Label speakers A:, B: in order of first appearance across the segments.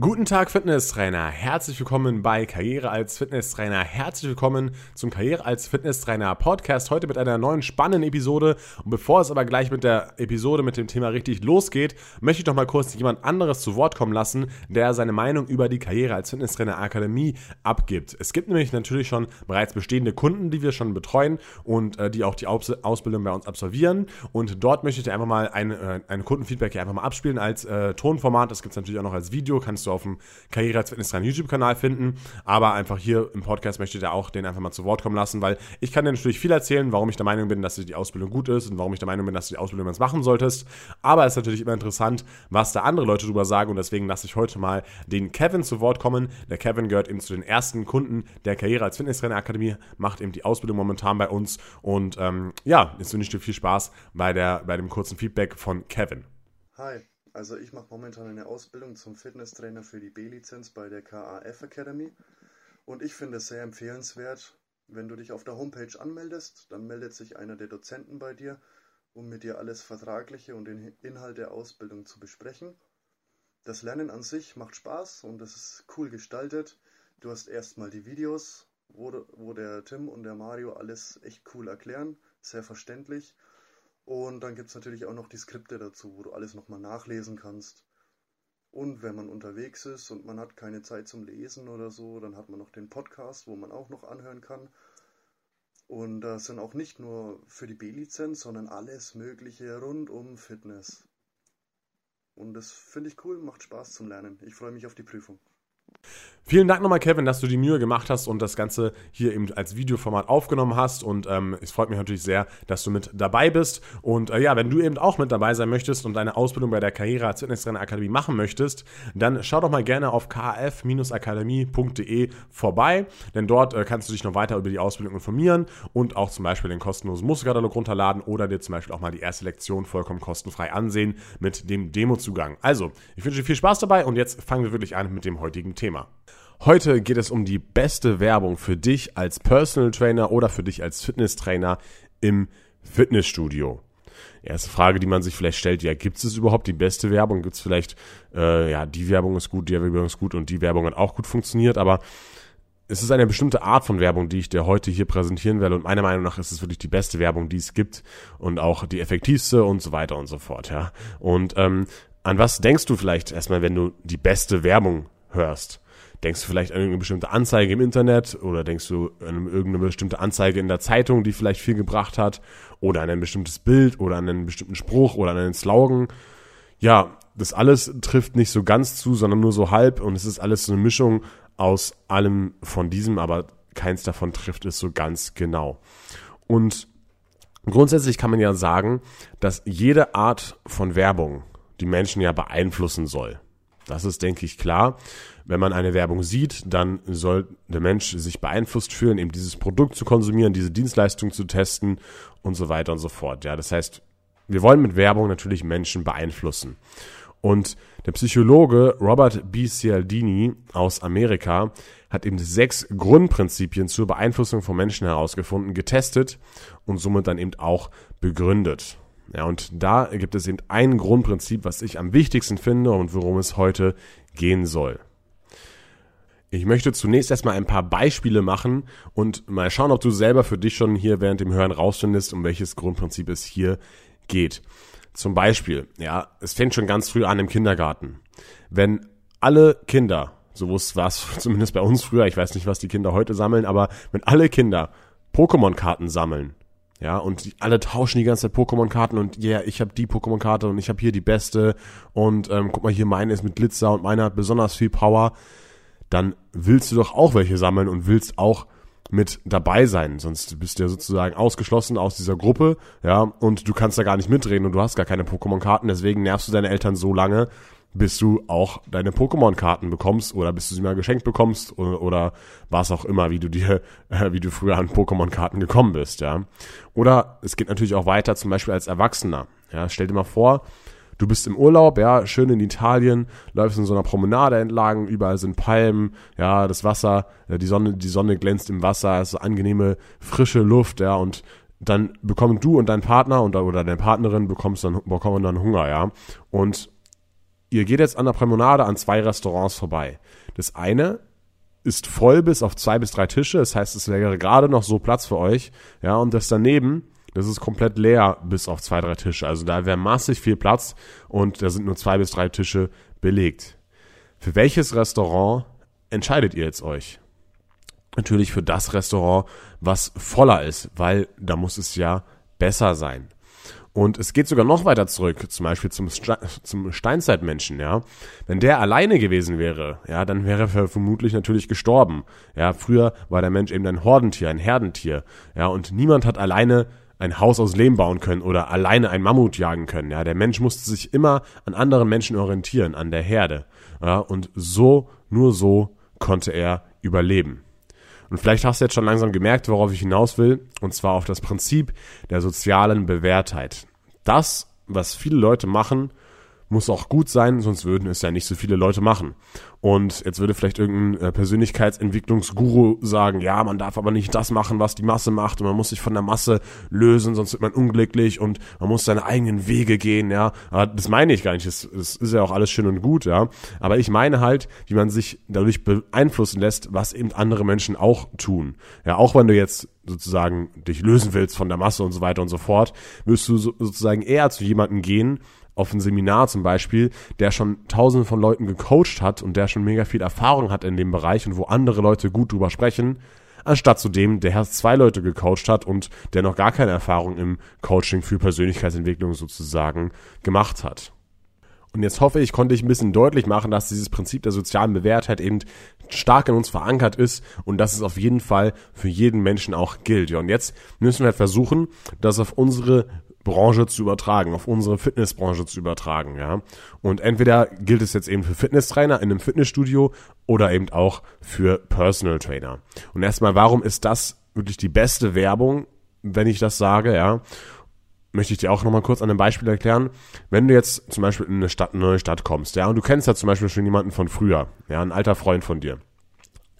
A: Guten Tag, Fitnesstrainer. Herzlich willkommen bei Karriere als Fitnesstrainer. Herzlich willkommen zum Karriere als Fitnesstrainer Podcast. Heute mit einer neuen spannenden Episode. Und bevor es aber gleich mit der Episode mit dem Thema richtig losgeht, möchte ich doch mal kurz jemand anderes zu Wort kommen lassen, der seine Meinung über die Karriere als Fitnesstrainer Akademie abgibt. Es gibt nämlich natürlich schon bereits bestehende Kunden, die wir schon betreuen und äh, die auch die Aus Ausbildung bei uns absolvieren. Und dort möchte ich dir einfach mal ein, äh, ein Kundenfeedback hier einfach mal abspielen als äh, Tonformat. Das gibt es natürlich auch noch als Video. Kannst kannst du auf dem Karriere als Fitnesstrainer YouTube-Kanal finden. Aber einfach hier im Podcast möchte ich da auch den einfach mal zu Wort kommen lassen, weil ich kann dir natürlich viel erzählen, warum ich der Meinung bin, dass die Ausbildung gut ist und warum ich der Meinung bin, dass du die Ausbildung jetzt machen solltest. Aber es ist natürlich immer interessant, was da andere Leute drüber sagen und deswegen lasse ich heute mal den Kevin zu Wort kommen. Der Kevin gehört eben zu den ersten Kunden der Karriere als Fitnesstrainer Akademie, macht eben die Ausbildung momentan bei uns und ähm, ja, jetzt wünsche ich dir viel Spaß bei, der, bei dem kurzen Feedback von Kevin.
B: Hi, also ich mache momentan eine Ausbildung zum Fitnesstrainer für die B-Lizenz bei der KAF Academy und ich finde es sehr empfehlenswert, wenn du dich auf der Homepage anmeldest, dann meldet sich einer der Dozenten bei dir, um mit dir alles Vertragliche und den Inhalt der Ausbildung zu besprechen. Das Lernen an sich macht Spaß und es ist cool gestaltet. Du hast erstmal die Videos, wo, wo der Tim und der Mario alles echt cool erklären, sehr verständlich. Und dann gibt es natürlich auch noch die Skripte dazu, wo du alles nochmal nachlesen kannst. Und wenn man unterwegs ist und man hat keine Zeit zum Lesen oder so, dann hat man noch den Podcast, wo man auch noch anhören kann. Und das sind auch nicht nur für die B-Lizenz, sondern alles Mögliche rund um Fitness. Und das finde ich cool, macht Spaß zum Lernen. Ich freue mich auf die Prüfung.
A: Vielen Dank nochmal, Kevin, dass du die Mühe gemacht hast und das Ganze hier eben als Videoformat aufgenommen hast. Und ähm, es freut mich natürlich sehr, dass du mit dabei bist. Und äh, ja, wenn du eben auch mit dabei sein möchtest und deine Ausbildung bei der Karriere als Fitnesstrainer Akademie machen möchtest, dann schau doch mal gerne auf kf-akademie.de vorbei. Denn dort äh, kannst du dich noch weiter über die Ausbildung informieren und auch zum Beispiel den kostenlosen Musterkatalog runterladen oder dir zum Beispiel auch mal die erste Lektion vollkommen kostenfrei ansehen mit dem Demozugang. Also, ich wünsche dir viel Spaß dabei und jetzt fangen wir wirklich an mit dem heutigen Thema. Heute geht es um die beste Werbung für dich als Personal Trainer oder für dich als Fitnesstrainer im Fitnessstudio. Erste Frage, die man sich vielleicht stellt, ja, gibt es überhaupt die beste Werbung? Gibt es vielleicht, äh, ja, die Werbung ist gut, die Werbung ist gut und die Werbung hat auch gut funktioniert, aber es ist eine bestimmte Art von Werbung, die ich dir heute hier präsentieren werde und meiner Meinung nach ist es wirklich die beste Werbung, die es gibt und auch die effektivste und so weiter und so fort, ja. Und ähm, an was denkst du vielleicht erstmal, wenn du die beste Werbung hörst? Denkst du vielleicht an irgendeine bestimmte Anzeige im Internet oder denkst du an irgendeine bestimmte Anzeige in der Zeitung, die vielleicht viel gebracht hat oder an ein bestimmtes Bild oder an einen bestimmten Spruch oder an einen Slogan? Ja, das alles trifft nicht so ganz zu, sondern nur so halb und es ist alles so eine Mischung aus allem von diesem, aber keins davon trifft es so ganz genau. Und grundsätzlich kann man ja sagen, dass jede Art von Werbung die Menschen ja beeinflussen soll. Das ist, denke ich, klar. Wenn man eine Werbung sieht, dann soll der Mensch sich beeinflusst fühlen, eben dieses Produkt zu konsumieren, diese Dienstleistung zu testen und so weiter und so fort. Ja, das heißt, wir wollen mit Werbung natürlich Menschen beeinflussen. Und der Psychologe Robert B. Cialdini aus Amerika hat eben sechs Grundprinzipien zur Beeinflussung von Menschen herausgefunden, getestet und somit dann eben auch begründet. Ja, und da gibt es eben ein Grundprinzip, was ich am wichtigsten finde und worum es heute gehen soll. Ich möchte zunächst erstmal ein paar Beispiele machen und mal schauen, ob du selber für dich schon hier während dem Hören rausfindest, um welches Grundprinzip es hier geht. Zum Beispiel, ja, es fängt schon ganz früh an im Kindergarten. Wenn alle Kinder, so war es zumindest bei uns früher, ich weiß nicht, was die Kinder heute sammeln, aber wenn alle Kinder Pokémon-Karten sammeln, ja, und die, alle tauschen die ganze Zeit Pokémon-Karten und ja, yeah, ich habe die Pokémon-Karte und ich habe hier die beste. Und ähm, guck mal hier, meine ist mit Glitzer und meine hat besonders viel Power. Dann willst du doch auch welche sammeln und willst auch mit dabei sein, sonst bist du ja sozusagen ausgeschlossen aus dieser Gruppe, ja, und du kannst da gar nicht mitreden und du hast gar keine Pokémon-Karten, deswegen nervst du deine Eltern so lange, bis du auch deine Pokémon-Karten bekommst oder bis du sie mal geschenkt bekommst oder, oder was auch immer, wie du dir, äh, wie du früher an Pokémon-Karten gekommen bist, ja. Oder es geht natürlich auch weiter, zum Beispiel als Erwachsener. Ja, stell dir mal vor, du bist im Urlaub, ja, schön in Italien, läufst in so einer Promenade entlang, überall sind Palmen, ja, das Wasser, äh, die Sonne, die Sonne glänzt im Wasser, es ist angenehme, frische Luft, ja, und dann bekommen du und dein Partner und, oder deine Partnerin bekommst dann, bekommen dann Hunger, ja. Und ihr geht jetzt an der Promenade an zwei Restaurants vorbei. Das eine ist voll bis auf zwei bis drei Tische, das heißt, es wäre gerade noch so Platz für euch, ja, und das daneben, das ist komplett leer bis auf zwei, drei Tische. Also da wäre massig viel Platz und da sind nur zwei bis drei Tische belegt. Für welches Restaurant entscheidet ihr jetzt euch? Natürlich für das Restaurant, was voller ist, weil da muss es ja besser sein. Und es geht sogar noch weiter zurück, zum Beispiel zum, Ste zum Steinzeitmenschen, ja. Wenn der alleine gewesen wäre, ja, dann wäre er vermutlich natürlich gestorben. Ja, früher war der Mensch eben ein Hordentier, ein Herdentier, ja, und niemand hat alleine ein Haus aus Lehm bauen können oder alleine ein Mammut jagen können. Ja, der Mensch musste sich immer an anderen Menschen orientieren, an der Herde. Ja, und so, nur so konnte er überleben. Und vielleicht hast du jetzt schon langsam gemerkt, worauf ich hinaus will, und zwar auf das Prinzip der sozialen Bewährtheit. Das, was viele Leute machen, muss auch gut sein, sonst würden es ja nicht so viele Leute machen. Und jetzt würde vielleicht irgendein äh, Persönlichkeitsentwicklungsguru sagen, ja, man darf aber nicht das machen, was die Masse macht und man muss sich von der Masse lösen, sonst wird man unglücklich und man muss seine eigenen Wege gehen, ja. Aber das meine ich gar nicht, das, das ist ja auch alles schön und gut, ja. Aber ich meine halt, wie man sich dadurch beeinflussen lässt, was eben andere Menschen auch tun. Ja, auch wenn du jetzt sozusagen dich lösen willst von der Masse und so weiter und so fort, wirst du so, sozusagen eher zu jemandem gehen, auf ein Seminar zum Beispiel, der schon tausende von Leuten gecoacht hat und der schon mega viel Erfahrung hat in dem Bereich und wo andere Leute gut drüber sprechen, anstatt zu dem, der zwei Leute gecoacht hat und der noch gar keine Erfahrung im Coaching für Persönlichkeitsentwicklung sozusagen gemacht hat. Und jetzt hoffe ich, konnte ich ein bisschen deutlich machen, dass dieses Prinzip der sozialen Bewährtheit eben stark in uns verankert ist und dass es auf jeden Fall für jeden Menschen auch gilt. Ja, und jetzt müssen wir halt versuchen, das auf unsere Branche zu übertragen, auf unsere Fitnessbranche zu übertragen, ja. Und entweder gilt es jetzt eben für Fitnesstrainer in einem Fitnessstudio oder eben auch für Personal Trainer. Und erstmal, warum ist das wirklich die beste Werbung, wenn ich das sage, ja? Möchte ich dir auch nochmal kurz an einem Beispiel erklären. Wenn du jetzt zum Beispiel in eine Stadt, eine neue Stadt kommst, ja, und du kennst ja zum Beispiel schon jemanden von früher, ja, ein alter Freund von dir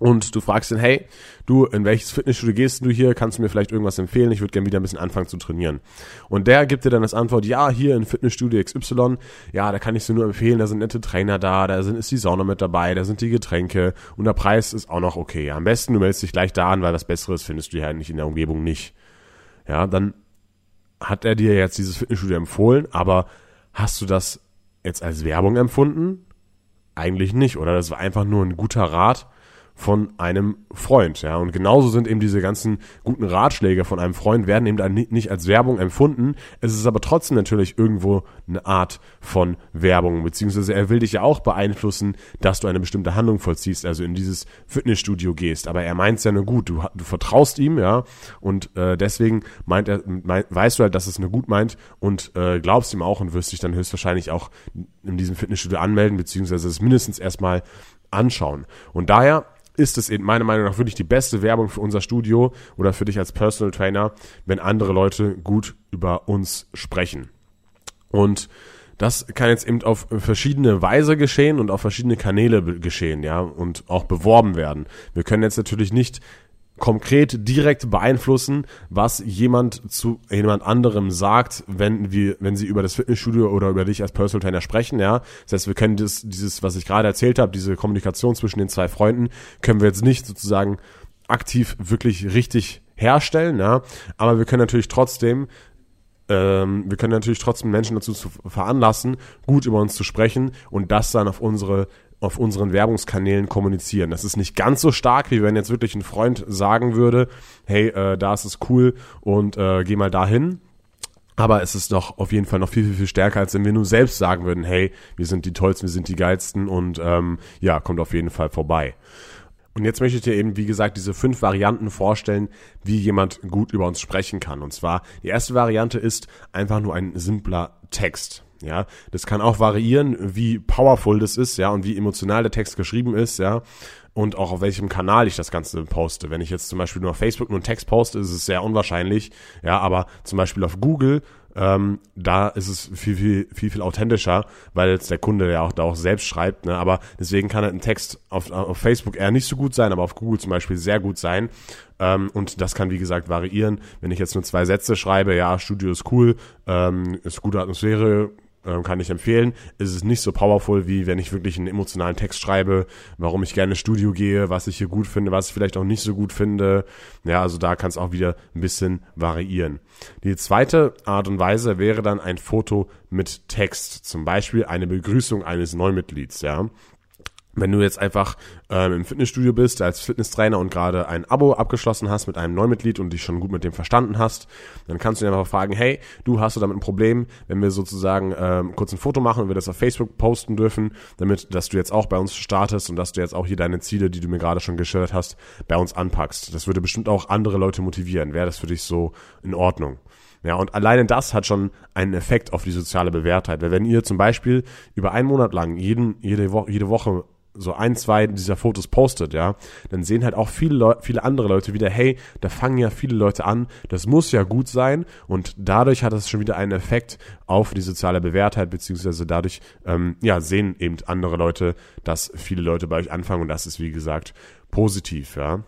A: und du fragst ihn, hey, du, in welches Fitnessstudio gehst du hier? Kannst du mir vielleicht irgendwas empfehlen? Ich würde gerne wieder ein bisschen anfangen zu trainieren. Und der gibt dir dann das Antwort, ja, hier in Fitnessstudio XY, ja, da kann ich dir nur empfehlen, da sind nette Trainer da, da sind, ist die Sauna mit dabei, da sind die Getränke und der Preis ist auch noch okay. Am besten, du meldest dich gleich da an, weil was Besseres findest du ja nicht in der Umgebung nicht. Ja, dann hat er dir jetzt dieses Fitnessstudio empfohlen, aber hast du das jetzt als Werbung empfunden? Eigentlich nicht, oder? Das war einfach nur ein guter Rat, von einem Freund, ja. Und genauso sind eben diese ganzen guten Ratschläge von einem Freund werden eben nicht als Werbung empfunden. Es ist aber trotzdem natürlich irgendwo eine Art von Werbung, beziehungsweise er will dich ja auch beeinflussen, dass du eine bestimmte Handlung vollziehst, also in dieses Fitnessstudio gehst. Aber er meint es ja nur gut. Du, du vertraust ihm, ja. Und äh, deswegen meint er, meint, weißt du halt, dass es nur gut meint und äh, glaubst ihm auch und wirst dich dann höchstwahrscheinlich auch in diesem Fitnessstudio anmelden, beziehungsweise es mindestens erstmal anschauen. Und daher ist es eben meiner Meinung nach wirklich die beste Werbung für unser Studio oder für dich als Personal Trainer, wenn andere Leute gut über uns sprechen. Und das kann jetzt eben auf verschiedene Weise geschehen und auf verschiedene Kanäle geschehen, ja, und auch beworben werden. Wir können jetzt natürlich nicht konkret direkt beeinflussen, was jemand zu jemand anderem sagt, wenn wir, wenn sie über das Fitnessstudio oder über dich als Personal Trainer sprechen, ja. Das heißt, wir können das, dieses, was ich gerade erzählt habe, diese Kommunikation zwischen den zwei Freunden, können wir jetzt nicht sozusagen aktiv wirklich richtig herstellen, ja. Aber wir können natürlich trotzdem ähm, wir können natürlich trotzdem Menschen dazu veranlassen, gut über uns zu sprechen und das dann auf unsere auf unseren Werbungskanälen kommunizieren. Das ist nicht ganz so stark, wie wenn jetzt wirklich ein Freund sagen würde, hey, äh, da ist es cool und äh, geh mal dahin. Aber es ist doch auf jeden Fall noch viel, viel, viel stärker, als wenn wir nur selbst sagen würden, hey, wir sind die Tollsten, wir sind die Geilsten und ähm, ja, kommt auf jeden Fall vorbei. Und jetzt möchte ich dir eben, wie gesagt, diese fünf Varianten vorstellen, wie jemand gut über uns sprechen kann. Und zwar, die erste Variante ist einfach nur ein simpler Text. Ja, das kann auch variieren, wie powerful das ist, ja, und wie emotional der Text geschrieben ist, ja, und auch auf welchem Kanal ich das Ganze poste. Wenn ich jetzt zum Beispiel nur auf Facebook nur einen Text poste, ist es sehr unwahrscheinlich, ja, aber zum Beispiel auf Google, ähm, da ist es viel, viel, viel, viel authentischer, weil jetzt der Kunde ja auch da auch selbst schreibt, ne, aber deswegen kann halt ein Text auf, auf Facebook eher nicht so gut sein, aber auf Google zum Beispiel sehr gut sein. Ähm, und das kann, wie gesagt, variieren. Wenn ich jetzt nur zwei Sätze schreibe, ja, Studio ist cool, ähm, ist gute Atmosphäre, ähm, kann ich empfehlen. Es ist nicht so powerful, wie wenn ich wirklich einen emotionalen Text schreibe, warum ich gerne ins Studio gehe, was ich hier gut finde, was ich vielleicht auch nicht so gut finde. Ja, also da kann es auch wieder ein bisschen variieren. Die zweite Art und Weise wäre dann ein Foto mit Text. Zum Beispiel eine Begrüßung eines Neumitglieds, ja. Wenn du jetzt einfach ähm, im Fitnessstudio bist als Fitnesstrainer und gerade ein Abo abgeschlossen hast mit einem Neumitglied und dich schon gut mit dem verstanden hast, dann kannst du ihn einfach fragen, hey, du hast du damit ein Problem, wenn wir sozusagen ähm, kurz ein Foto machen und wir das auf Facebook posten dürfen, damit, dass du jetzt auch bei uns startest und dass du jetzt auch hier deine Ziele, die du mir gerade schon geschildert hast, bei uns anpackst. Das würde bestimmt auch andere Leute motivieren. Wäre das für dich so in Ordnung? Ja, und alleine das hat schon einen Effekt auf die soziale Bewährtheit. Weil wenn ihr zum Beispiel über einen Monat lang jeden, jede, Wo jede Woche so ein, zwei dieser Fotos postet, ja, dann sehen halt auch viele Leute, viele andere Leute wieder, hey, da fangen ja viele Leute an, das muss ja gut sein und dadurch hat es schon wieder einen Effekt auf die soziale Bewährtheit, beziehungsweise dadurch, ähm, ja, sehen eben andere Leute, dass viele Leute bei euch anfangen und das ist, wie gesagt, positiv, ja.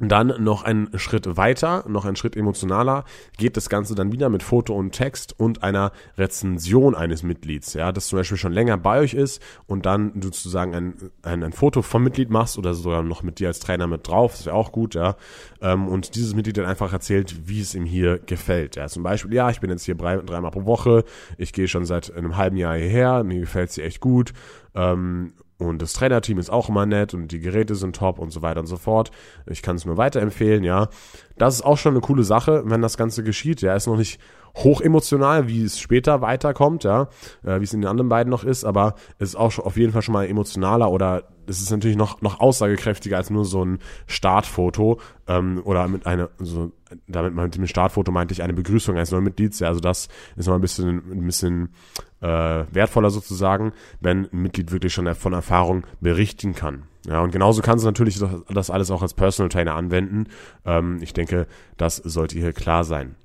A: Dann noch einen Schritt weiter, noch einen Schritt emotionaler, geht das Ganze dann wieder mit Foto und Text und einer Rezension eines Mitglieds, ja, das zum Beispiel schon länger bei euch ist und dann sozusagen ein, ein, ein Foto vom Mitglied machst oder sogar noch mit dir als Trainer mit drauf, das wäre auch gut, ja, ähm, und dieses Mitglied dann einfach erzählt, wie es ihm hier gefällt, ja, zum Beispiel, ja, ich bin jetzt hier drei, dreimal pro Woche, ich gehe schon seit einem halben Jahr hierher, mir gefällt sie echt gut, ähm, und das Trainerteam ist auch immer nett und die Geräte sind top und so weiter und so fort. Ich kann es nur weiterempfehlen, ja. Das ist auch schon eine coole Sache, wenn das Ganze geschieht. Ja, ist noch nicht hochemotional, wie es später weiterkommt, ja, äh, wie es in den anderen beiden noch ist, aber es ist auch auf jeden Fall schon mal emotionaler oder es ist natürlich noch, noch aussagekräftiger als nur so ein Startfoto ähm, oder mit einer, so, damit mit dem Startfoto meinte ich eine Begrüßung eines neuen Mitglieds, ja, also das ist noch ein bisschen, ein bisschen äh, wertvoller sozusagen, wenn ein Mitglied wirklich schon von Erfahrung berichten kann. Ja, und genauso kannst du natürlich das alles auch als Personal Trainer anwenden. Ähm, ich denke, das sollte hier klar sein.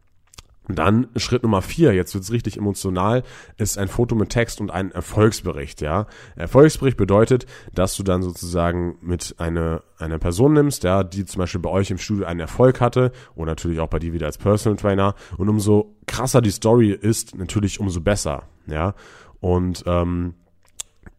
A: Dann Schritt Nummer vier, jetzt wird's richtig emotional, ist ein Foto mit Text und ein Erfolgsbericht, ja. Erfolgsbericht bedeutet, dass du dann sozusagen mit einer eine Person nimmst, ja, die zum Beispiel bei euch im Studio einen Erfolg hatte und natürlich auch bei dir wieder als Personal Trainer und umso krasser die Story ist, natürlich umso besser, ja. Und ähm,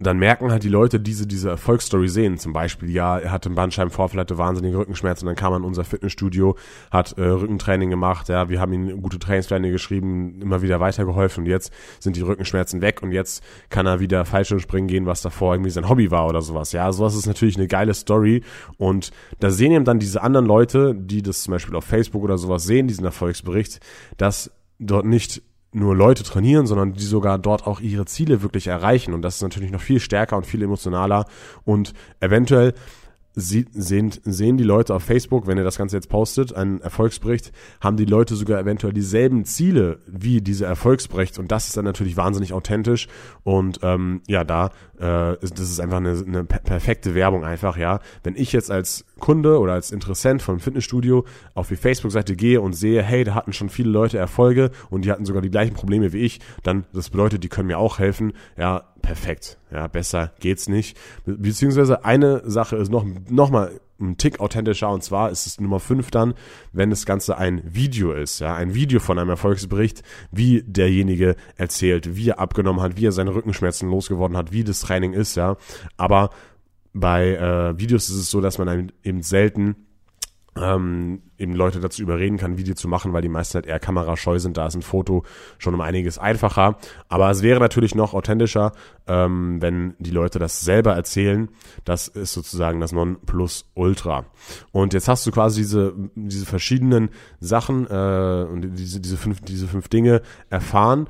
A: dann merken halt die Leute, diese, diese Erfolgsstory sehen. Zum Beispiel, ja, er hatte einen Bandscheibenvorfall, hatte wahnsinnige Rückenschmerzen, dann kam er in unser Fitnessstudio, hat äh, Rückentraining gemacht, ja, wir haben ihm gute Trainingspläne geschrieben, immer wieder weitergeholfen und jetzt sind die Rückenschmerzen weg und jetzt kann er wieder Fallschirmspringen gehen, was davor irgendwie sein Hobby war oder sowas. Ja, sowas ist natürlich eine geile Story und da sehen eben dann diese anderen Leute, die das zum Beispiel auf Facebook oder sowas sehen, diesen Erfolgsbericht, dass dort nicht nur Leute trainieren, sondern die sogar dort auch ihre Ziele wirklich erreichen. Und das ist natürlich noch viel stärker und viel emotionaler und eventuell sie, sehen, sehen die Leute auf Facebook, wenn ihr das Ganze jetzt postet, einen Erfolgsbericht, haben die Leute sogar eventuell dieselben Ziele wie diese Erfolgsbericht und das ist dann natürlich wahnsinnig authentisch. Und ähm, ja, da äh, ist, das ist einfach eine, eine perfekte Werbung einfach, ja. Wenn ich jetzt als Kunde oder als Interessent vom Fitnessstudio auf die Facebook-Seite gehe und sehe, hey, da hatten schon viele Leute Erfolge und die hatten sogar die gleichen Probleme wie ich, dann das bedeutet, die können mir auch helfen, ja, perfekt. Ja, besser geht's nicht. Beziehungsweise eine Sache ist noch, noch mal ein Tick authentischer und zwar ist es Nummer 5 dann, wenn das Ganze ein Video ist, ja, ein Video von einem Erfolgsbericht, wie derjenige erzählt, wie er abgenommen hat, wie er seine Rückenschmerzen losgeworden hat, wie das Training ist, ja. Aber bei äh, Videos ist es so, dass man eben selten ähm, eben Leute dazu überreden kann, Video zu machen, weil die meisten halt eher kamerascheu sind. Da ist ein Foto schon um einiges einfacher. Aber es wäre natürlich noch authentischer, ähm, wenn die Leute das selber erzählen. Das ist sozusagen das Nonplusultra. Und jetzt hast du quasi diese, diese verschiedenen Sachen äh, und diese, diese, fünf, diese fünf Dinge erfahren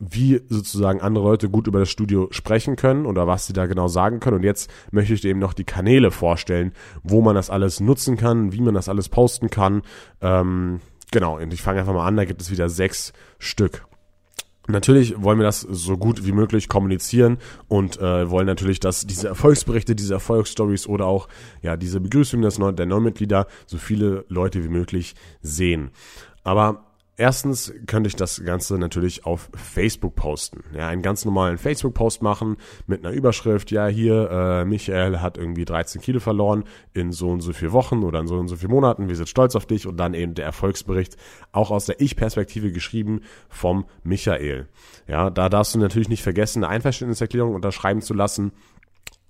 A: wie sozusagen andere Leute gut über das Studio sprechen können oder was sie da genau sagen können. Und jetzt möchte ich dir eben noch die Kanäle vorstellen, wo man das alles nutzen kann, wie man das alles posten kann. Ähm, genau, und ich fange einfach mal an, da gibt es wieder sechs Stück. Natürlich wollen wir das so gut wie möglich kommunizieren und äh, wollen natürlich, dass diese Erfolgsberichte, diese Erfolgsstories oder auch ja diese Begrüßung des Neu der Neumitglieder so viele Leute wie möglich sehen. Aber erstens könnte ich das Ganze natürlich auf Facebook posten. Ja, einen ganz normalen Facebook-Post machen mit einer Überschrift, ja, hier, äh, Michael hat irgendwie 13 Kilo verloren in so und so vier Wochen oder in so und so vier Monaten, wir sind stolz auf dich und dann eben der Erfolgsbericht, auch aus der Ich-Perspektive geschrieben vom Michael. Ja, da darfst du natürlich nicht vergessen, eine Einverständniserklärung unterschreiben zu lassen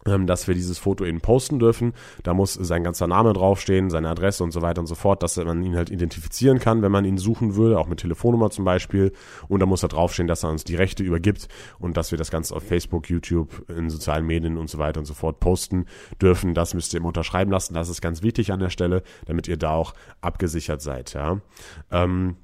A: dass wir dieses Foto eben posten dürfen. Da muss sein ganzer Name draufstehen, seine Adresse und so weiter und so fort, dass man ihn halt identifizieren kann, wenn man ihn suchen würde, auch mit Telefonnummer zum Beispiel. Und da muss da draufstehen, dass er uns die Rechte übergibt und dass wir das Ganze auf Facebook, YouTube, in sozialen Medien und so weiter und so fort posten dürfen. Das müsst ihr ihm unterschreiben lassen. Das ist ganz wichtig an der Stelle, damit ihr da auch abgesichert seid. Ja. Ähm,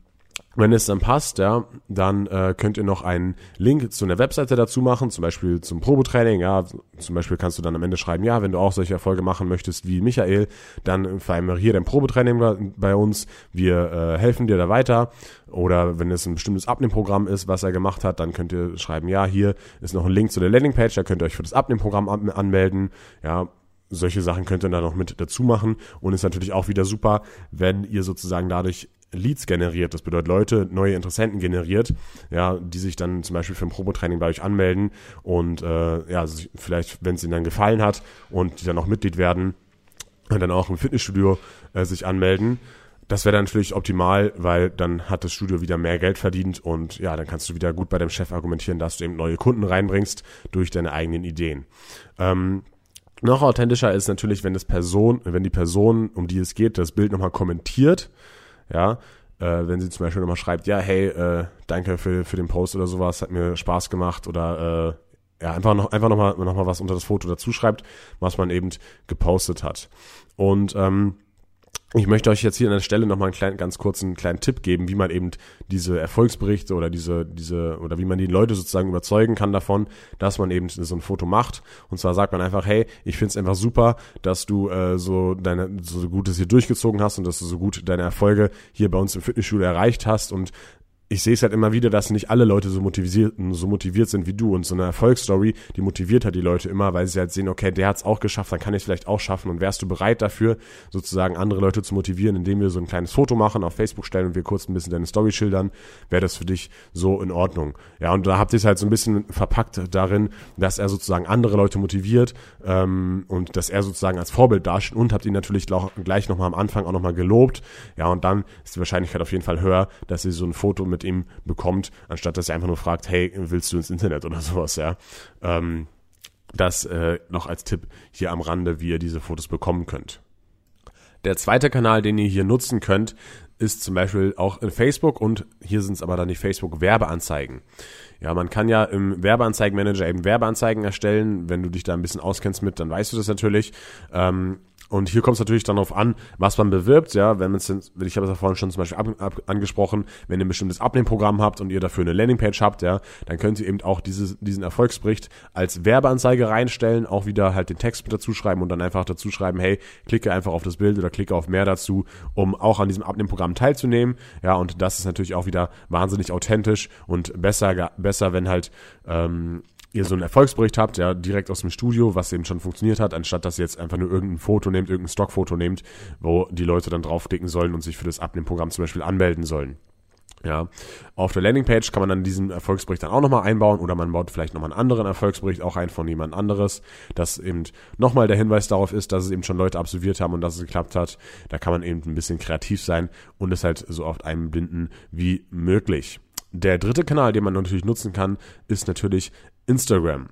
A: wenn es dann passt, ja, dann äh, könnt ihr noch einen Link zu einer Webseite dazu machen, zum Beispiel zum Probetraining. Ja, zum Beispiel kannst du dann am Ende schreiben, ja, wenn du auch solche Erfolge machen möchtest wie Michael, dann vereinbare hier dein Probetraining bei uns. Wir äh, helfen dir da weiter. Oder wenn es ein bestimmtes Abnehmprogramm ist, was er gemacht hat, dann könnt ihr schreiben, ja, hier ist noch ein Link zu der Landingpage, da könnt ihr euch für das Abnehmprogramm anmelden. Ja, solche Sachen könnt ihr dann noch mit dazu machen und ist natürlich auch wieder super, wenn ihr sozusagen dadurch Leads generiert. Das bedeutet Leute, neue Interessenten generiert, ja, die sich dann zum Beispiel für ein Probetraining bei euch anmelden und äh, ja, vielleicht, wenn es ihnen dann gefallen hat und die dann auch Mitglied werden, dann auch im Fitnessstudio äh, sich anmelden. Das wäre dann natürlich optimal, weil dann hat das Studio wieder mehr Geld verdient und ja, dann kannst du wieder gut bei deinem Chef argumentieren, dass du eben neue Kunden reinbringst durch deine eigenen Ideen. Ähm, noch authentischer ist natürlich, wenn das Person, wenn die Person, um die es geht, das Bild nochmal kommentiert ja, äh, wenn sie zum Beispiel nochmal schreibt, ja, hey, äh, danke für, für den Post oder sowas, hat mir Spaß gemacht oder äh, ja, einfach noch, einfach nochmal noch mal was unter das Foto dazu schreibt, was man eben gepostet hat. Und ähm, ich möchte euch jetzt hier an der Stelle nochmal einen kleinen, ganz kurzen kleinen Tipp geben, wie man eben diese Erfolgsberichte oder diese, diese, oder wie man die Leute sozusagen überzeugen kann davon, dass man eben so ein Foto macht. Und zwar sagt man einfach, hey, ich find's einfach super, dass du äh, so deine, so gut es hier durchgezogen hast und dass du so gut deine Erfolge hier bei uns im Fitnessstudio erreicht hast und ich sehe es halt immer wieder, dass nicht alle Leute so motiviert, so motiviert sind wie du. Und so eine Erfolgsstory, die motiviert halt die Leute immer, weil sie halt sehen, okay, der hat es auch geschafft, dann kann ich es vielleicht auch schaffen. Und wärst du bereit dafür, sozusagen andere Leute zu motivieren, indem wir so ein kleines Foto machen, auf Facebook stellen und wir kurz ein bisschen deine Story schildern, wäre das für dich so in Ordnung. Ja, und da habt ihr es halt so ein bisschen verpackt darin, dass er sozusagen andere Leute motiviert ähm, und dass er sozusagen als Vorbild dasteht und habt ihn natürlich gleich nochmal am Anfang auch nochmal gelobt. Ja, und dann ist die Wahrscheinlichkeit auf jeden Fall höher, dass ihr so ein Foto mit mit ihm bekommt, anstatt dass er einfach nur fragt, hey, willst du ins Internet oder sowas, ja. Ähm, das äh, noch als Tipp hier am Rande, wie ihr diese Fotos bekommen könnt. Der zweite Kanal, den ihr hier nutzen könnt, ist zum Beispiel auch in Facebook und hier sind es aber dann die Facebook-Werbeanzeigen. Ja, man kann ja im Werbeanzeigenmanager eben Werbeanzeigen erstellen. Wenn du dich da ein bisschen auskennst mit, dann weißt du das natürlich. Ähm, und hier kommt es natürlich dann darauf an, was man bewirbt, ja, wenn man ich habe es ja vorhin schon zum Beispiel ab, ab, angesprochen, wenn ihr ein bestimmtes Abnehmprogramm habt und ihr dafür eine Landingpage habt, ja, dann könnt ihr eben auch dieses, diesen Erfolgsbericht als Werbeanzeige reinstellen, auch wieder halt den Text mit dazu schreiben und dann einfach dazu schreiben, hey, klicke einfach auf das Bild oder klicke auf mehr dazu, um auch an diesem Abnehmprogramm teilzunehmen, ja, und das ist natürlich auch wieder wahnsinnig authentisch und besser, besser, wenn halt ähm, ihr so einen Erfolgsbericht habt, ja, direkt aus dem Studio, was eben schon funktioniert hat, anstatt dass ihr jetzt einfach nur irgendein Foto nehmt, irgendein Stockfoto nehmt, wo die Leute dann draufklicken sollen und sich für das Abnehmprogramm zum Beispiel anmelden sollen. Ja, auf der Landingpage kann man dann diesen Erfolgsbericht dann auch nochmal einbauen oder man baut vielleicht nochmal einen anderen Erfolgsbericht auch ein von jemand anderes, dass eben nochmal der Hinweis darauf ist, dass es eben schon Leute absolviert haben und dass es geklappt hat. Da kann man eben ein bisschen kreativ sein und es halt so oft einbinden wie möglich. Der dritte Kanal, den man natürlich nutzen kann, ist natürlich Instagram.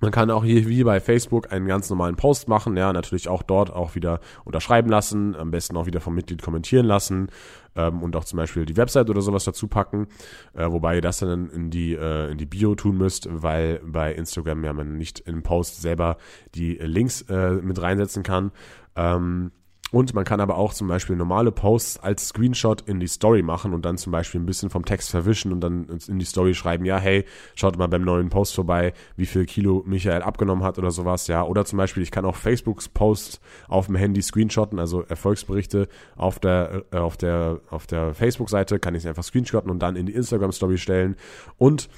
A: Man kann auch hier wie bei Facebook einen ganz normalen Post machen, ja, natürlich auch dort auch wieder unterschreiben lassen, am besten auch wieder vom Mitglied kommentieren lassen ähm, und auch zum Beispiel die Website oder sowas dazu packen, äh, wobei ihr das dann in die, äh, in die Bio tun müsst, weil bei Instagram ja man nicht im Post selber die Links äh, mit reinsetzen kann. Ähm, und man kann aber auch zum Beispiel normale Posts als Screenshot in die Story machen und dann zum Beispiel ein bisschen vom Text verwischen und dann in die Story schreiben, ja, hey, schaut mal beim neuen Post vorbei, wie viel Kilo Michael abgenommen hat oder sowas, ja. Oder zum Beispiel, ich kann auch Facebooks Posts auf dem Handy screenshotten, also Erfolgsberichte auf der, äh, auf der, auf der Facebook-Seite kann ich sie einfach screenshotten und dann in die Instagram-Story stellen. Und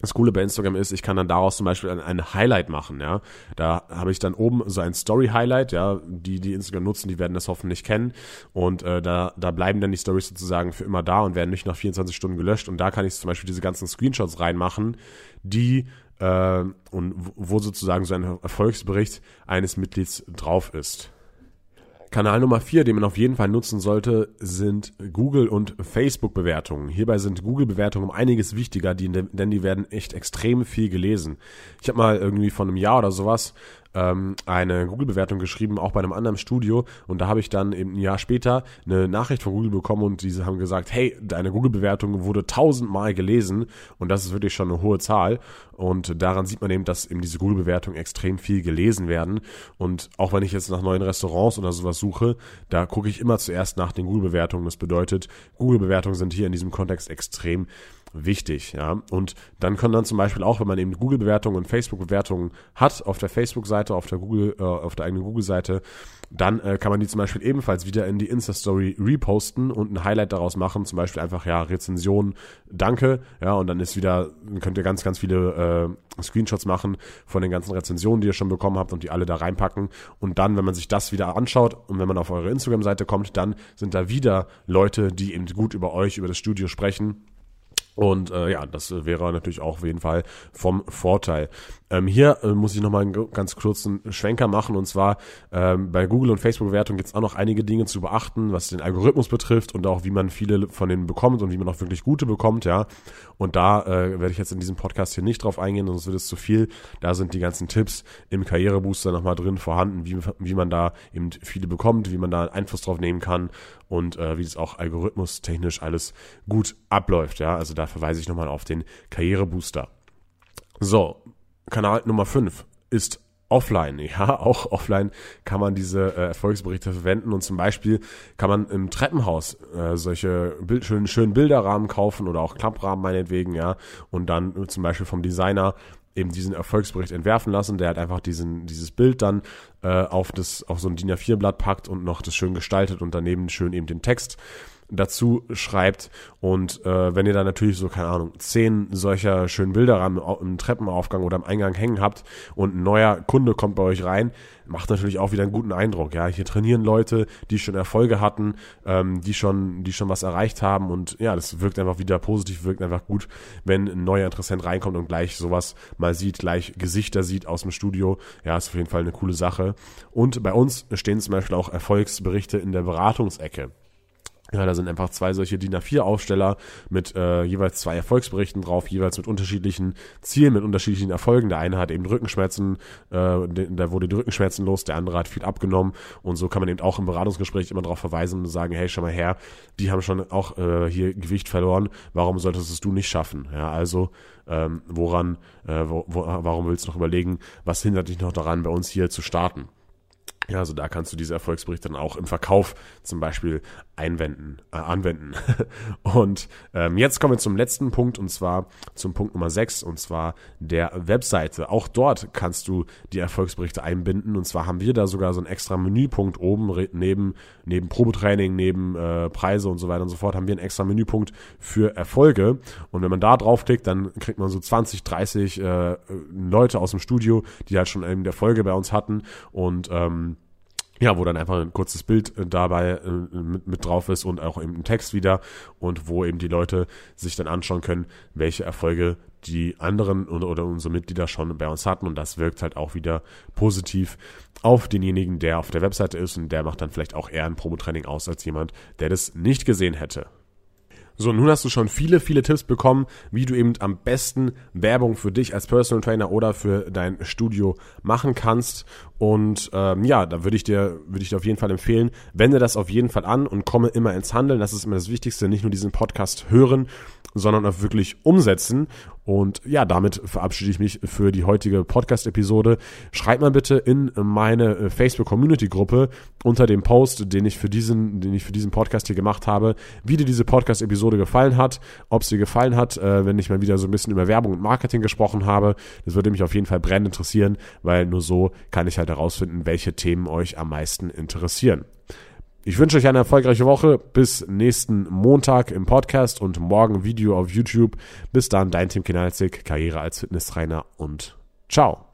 A: das Coole bei Instagram ist, ich kann dann daraus zum Beispiel ein, ein Highlight machen, ja. Da habe ich dann oben so ein Story-Highlight, ja. Die, die Instagram nutzen, die werden das hoffentlich kennen. Und äh, da, da bleiben dann die Stories sozusagen für immer da und werden nicht nach 24 Stunden gelöscht. Und da kann ich zum Beispiel diese ganzen Screenshots reinmachen, die äh, und wo sozusagen so ein Erfolgsbericht eines Mitglieds drauf ist. Kanal Nummer vier, den man auf jeden Fall nutzen sollte, sind Google- und Facebook-Bewertungen. Hierbei sind Google-Bewertungen um einiges wichtiger, denn die werden echt extrem viel gelesen. Ich habe mal irgendwie von einem Jahr oder sowas ähm, eine Google-Bewertung geschrieben, auch bei einem anderen Studio. Und da habe ich dann eben ein Jahr später eine Nachricht von Google bekommen und diese haben gesagt, hey, deine Google-Bewertung wurde tausendmal gelesen und das ist wirklich schon eine hohe Zahl. Und daran sieht man eben, dass eben diese Google-Bewertungen extrem viel gelesen werden. Und auch wenn ich jetzt nach neuen Restaurants oder sowas suche, da gucke ich immer zuerst nach den Google-Bewertungen. Das bedeutet, Google-Bewertungen sind hier in diesem Kontext extrem wichtig, ja. Und dann können dann zum Beispiel auch, wenn man eben Google-Bewertungen und Facebook-Bewertungen hat auf der Facebook-Seite, auf der Google, äh, auf der eigenen Google-Seite, dann äh, kann man die zum Beispiel ebenfalls wieder in die Insta-Story reposten und ein Highlight daraus machen, zum Beispiel einfach, ja, Rezension, danke, ja, und dann ist wieder, könnt ihr ganz, ganz viele äh, Screenshots machen von den ganzen Rezensionen, die ihr schon bekommen habt und die alle da reinpacken. Und dann, wenn man sich das wieder anschaut und wenn man auf eure Instagram-Seite kommt, dann sind da wieder Leute, die eben gut über euch, über das Studio sprechen und äh, ja, das wäre natürlich auch auf jeden Fall vom Vorteil. Ähm, hier äh, muss ich nochmal einen ganz kurzen Schwenker machen und zwar ähm, bei Google und Facebook-Bewertungen gibt es auch noch einige Dinge zu beachten, was den Algorithmus betrifft und auch wie man viele von denen bekommt und wie man auch wirklich gute bekommt, ja. Und da äh, werde ich jetzt in diesem Podcast hier nicht drauf eingehen, sonst wird es zu viel. Da sind die ganzen Tipps im Karrierebooster nochmal drin vorhanden, wie, wie man da eben viele bekommt, wie man da Einfluss drauf nehmen kann und äh, wie das auch algorithmustechnisch alles gut abläuft, ja. Also da verweise ich nochmal auf den Karrierebooster. So, Kanal Nummer 5 ist offline. Ja, auch offline kann man diese äh, Erfolgsberichte verwenden. Und zum Beispiel kann man im Treppenhaus äh, solche Bild, schönen, schönen Bilderrahmen kaufen oder auch Klapprahmen meinetwegen, ja, und dann zum Beispiel vom Designer eben diesen Erfolgsbericht entwerfen lassen, der halt einfach diesen, dieses Bild dann äh, auf, das, auf so ein DIN A4-Blatt packt und noch das schön gestaltet und daneben schön eben den Text dazu schreibt. Und äh, wenn ihr dann natürlich so, keine Ahnung, zehn solcher schönen Bilder im, im Treppenaufgang oder im Eingang hängen habt und ein neuer Kunde kommt bei euch rein, macht natürlich auch wieder einen guten Eindruck. Ja, hier trainieren Leute, die schon Erfolge hatten, ähm, die schon, die schon was erreicht haben und ja, das wirkt einfach wieder positiv, wirkt einfach gut, wenn ein neuer Interessent reinkommt und gleich sowas mal sieht, gleich Gesichter sieht aus dem Studio. Ja, ist auf jeden Fall eine coole Sache. Und bei uns stehen zum Beispiel auch Erfolgsberichte in der Beratungsecke. Ja, da sind einfach zwei solche DIN A4-Aufsteller mit äh, jeweils zwei Erfolgsberichten drauf, jeweils mit unterschiedlichen Zielen, mit unterschiedlichen Erfolgen. Der eine hat eben Rückenschmerzen, äh, da wurde die Rückenschmerzen los, der andere hat viel abgenommen und so kann man eben auch im Beratungsgespräch immer darauf verweisen und sagen, hey, schau mal her, die haben schon auch äh, hier Gewicht verloren, warum solltest es du nicht schaffen? Ja, also ähm, woran, äh, wo, wo, warum willst du noch überlegen, was hindert dich noch daran, bei uns hier zu starten? Ja, also da kannst du diese Erfolgsberichte dann auch im Verkauf zum Beispiel einwenden, äh, anwenden. und ähm, jetzt kommen wir zum letzten Punkt und zwar zum Punkt Nummer 6 und zwar der Webseite. Auch dort kannst du die Erfolgsberichte einbinden und zwar haben wir da sogar so einen extra Menüpunkt oben neben, neben Probetraining, neben äh, Preise und so weiter und so fort haben wir einen extra Menüpunkt für Erfolge und wenn man da draufklickt, dann kriegt man so 20, 30 äh, Leute aus dem Studio, die halt schon eben Erfolge bei uns hatten und ähm, ja, wo dann einfach ein kurzes Bild äh, dabei äh, mit, mit drauf ist und auch eben ein Text wieder und wo eben die Leute sich dann anschauen können, welche Erfolge die anderen oder, oder unsere Mitglieder schon bei uns hatten und das wirkt halt auch wieder positiv auf denjenigen, der auf der Webseite ist und der macht dann vielleicht auch eher ein Promotraining aus als jemand, der das nicht gesehen hätte. So, nun hast du schon viele, viele Tipps bekommen, wie du eben am besten Werbung für dich als Personal Trainer oder für dein Studio machen kannst. Und ähm, ja, da würde ich dir, würde ich dir auf jeden Fall empfehlen, wende das auf jeden Fall an und komme immer ins Handeln. Das ist immer das Wichtigste. Nicht nur diesen Podcast hören, sondern auch wirklich umsetzen. Und ja, damit verabschiede ich mich für die heutige Podcast-Episode. Schreib mal bitte in meine äh, Facebook-Community-Gruppe unter dem Post, den ich für diesen, den ich für diesen Podcast hier gemacht habe, wie dir diese Podcast-Episode gefallen hat, ob sie gefallen hat, äh, wenn ich mal wieder so ein bisschen über Werbung und Marketing gesprochen habe. Das würde mich auf jeden Fall brennend interessieren, weil nur so kann ich halt herausfinden, welche Themen euch am meisten interessieren. Ich wünsche euch eine erfolgreiche Woche. Bis nächsten Montag im Podcast und morgen Video auf YouTube. Bis dann, dein Tim Kinalzig, Karriere als Fitnesstrainer und ciao.